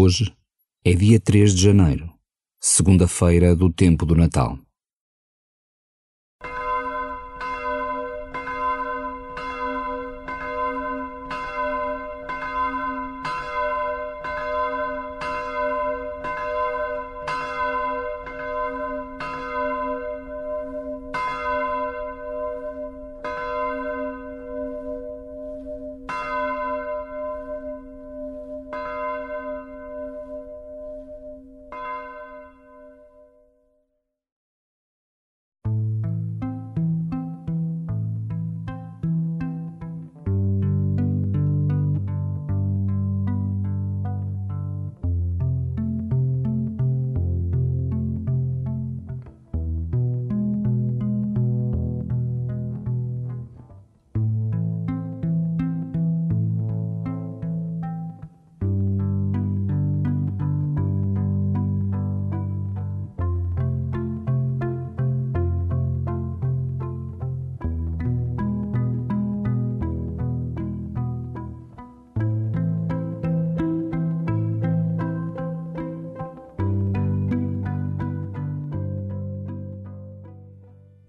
Hoje é dia 3 de janeiro, segunda-feira do tempo do Natal.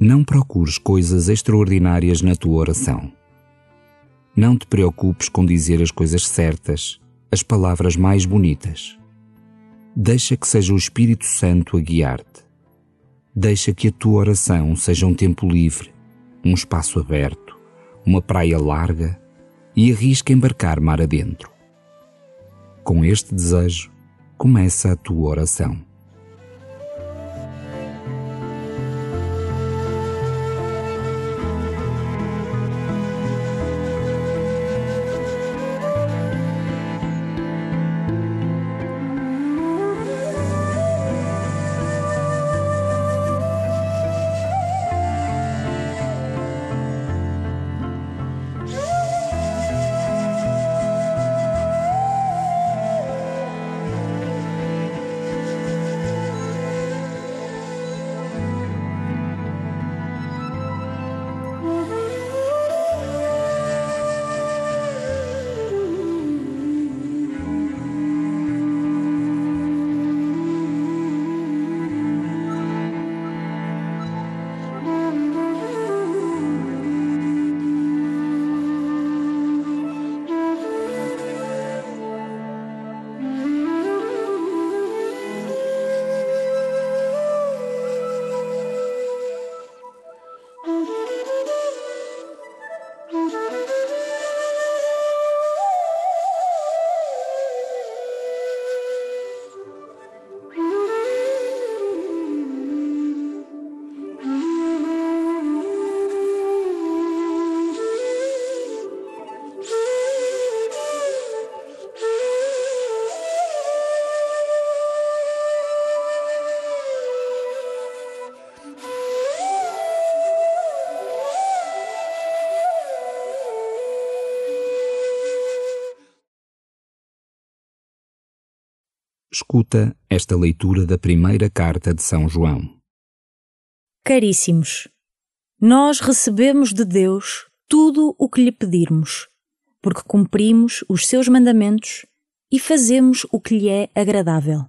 Não procures coisas extraordinárias na tua oração. Não te preocupes com dizer as coisas certas, as palavras mais bonitas. Deixa que seja o Espírito Santo a guiar-te. Deixa que a tua oração seja um tempo livre, um espaço aberto, uma praia larga e arrisca embarcar mar adentro. Com este desejo, começa a tua oração. Escuta esta leitura da primeira carta de São João. Caríssimos, nós recebemos de Deus tudo o que lhe pedirmos, porque cumprimos os seus mandamentos e fazemos o que lhe é agradável.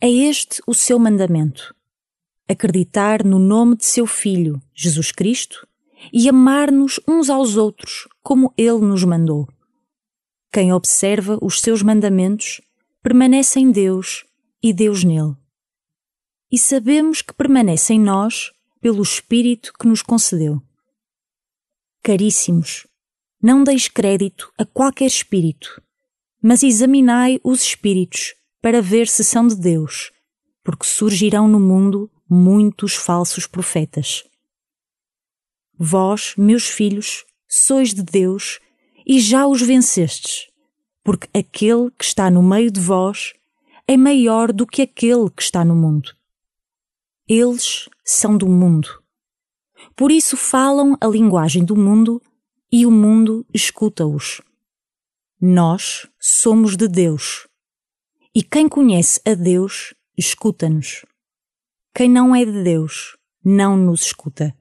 É este o seu mandamento: acreditar no nome de seu Filho, Jesus Cristo, e amar-nos uns aos outros como ele nos mandou. Quem observa os seus mandamentos permanece em Deus e Deus nele. E sabemos que permanece em nós pelo Espírito que nos concedeu. Caríssimos, não deis crédito a qualquer espírito, mas examinai os espíritos para ver se são de Deus, porque surgirão no mundo muitos falsos profetas. Vós, meus filhos, sois de Deus e já os vencestes porque aquele que está no meio de vós é maior do que aquele que está no mundo. Eles são do mundo. Por isso falam a linguagem do mundo e o mundo escuta-os. Nós somos de Deus. E quem conhece a Deus, escuta-nos. Quem não é de Deus, não nos escuta.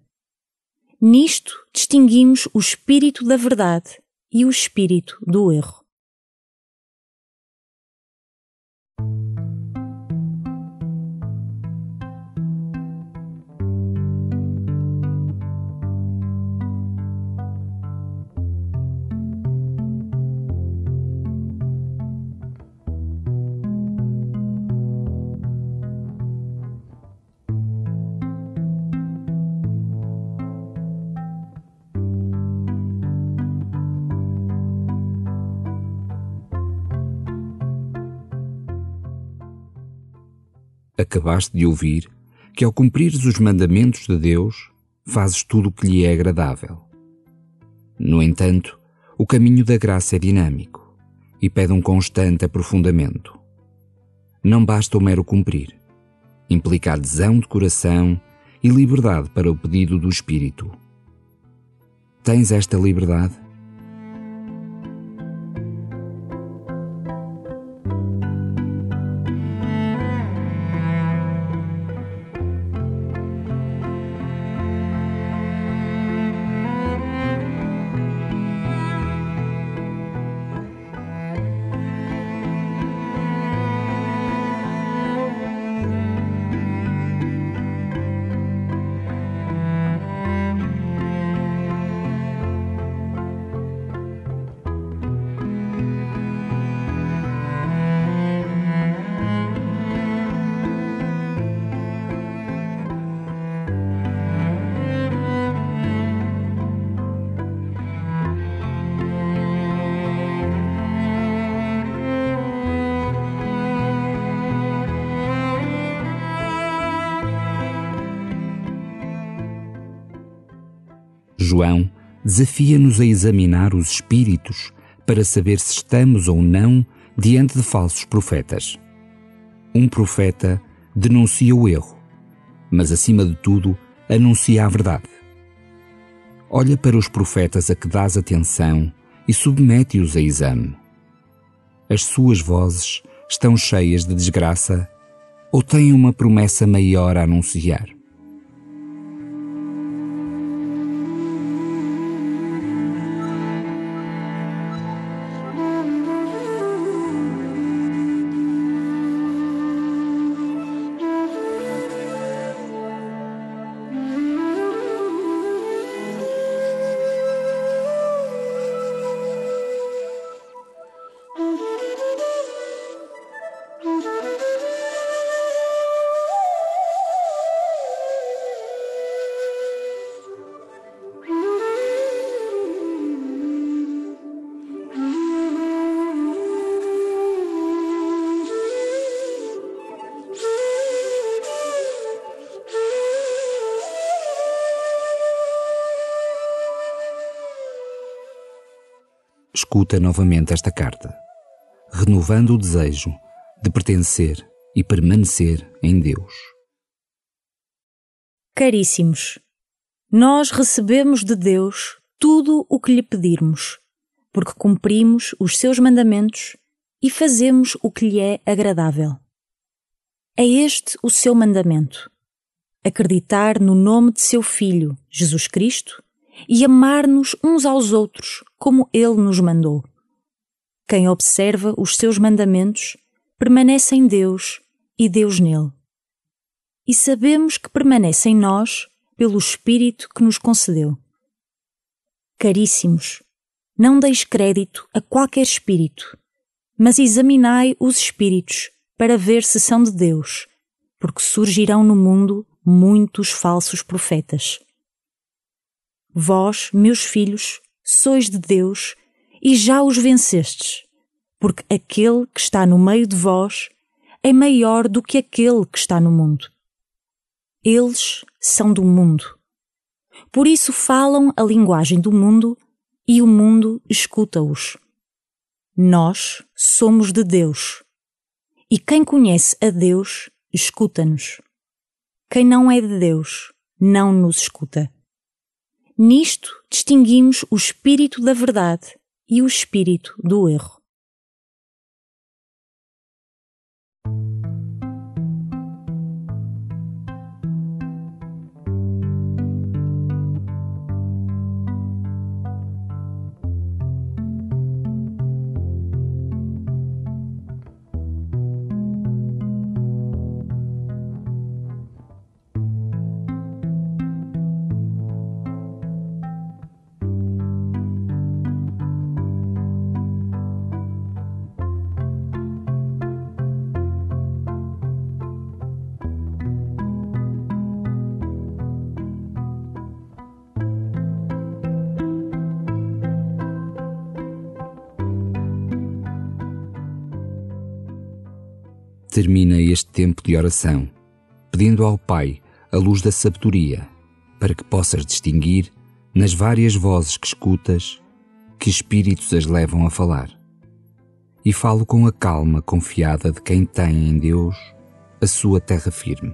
Nisto distinguimos o espírito da verdade e o espírito do erro. Acabaste de ouvir que, ao cumprires os mandamentos de Deus, fazes tudo o que lhe é agradável. No entanto, o caminho da graça é dinâmico e pede um constante aprofundamento. Não basta o mero cumprir. Implica adesão de coração e liberdade para o pedido do Espírito. Tens esta liberdade? João desafia-nos a examinar os espíritos para saber se estamos ou não diante de falsos profetas. Um profeta denuncia o erro, mas acima de tudo anuncia a verdade. Olha para os profetas a que dás atenção e submete-os a exame. As suas vozes estão cheias de desgraça ou têm uma promessa maior a anunciar? Escuta novamente esta carta, renovando o desejo de pertencer e permanecer em Deus. Caríssimos, nós recebemos de Deus tudo o que lhe pedirmos, porque cumprimos os seus mandamentos e fazemos o que lhe é agradável. É este o seu mandamento: acreditar no nome de seu Filho, Jesus Cristo, e amar-nos uns aos outros como Ele nos mandou. Quem observa os seus mandamentos permanece em Deus e Deus nele. E sabemos que permanece em nós pelo Espírito que nos concedeu. Caríssimos, não deis crédito a qualquer espírito, mas examinai os espíritos para ver se são de Deus, porque surgirão no mundo muitos falsos profetas. Vós, meus filhos, sois de Deus e já os vencestes, porque aquele que está no meio de vós é maior do que aquele que está no mundo. Eles são do mundo. Por isso falam a linguagem do mundo e o mundo escuta-os. Nós somos de Deus. E quem conhece a Deus, escuta-nos. Quem não é de Deus, não nos escuta. Nisto distinguimos o espírito da verdade e o espírito do erro. Termina este tempo de oração, pedindo ao Pai a luz da sabedoria, para que possas distinguir, nas várias vozes que escutas, que espíritos as levam a falar. E falo com a calma confiada de quem tem em Deus a sua terra firme.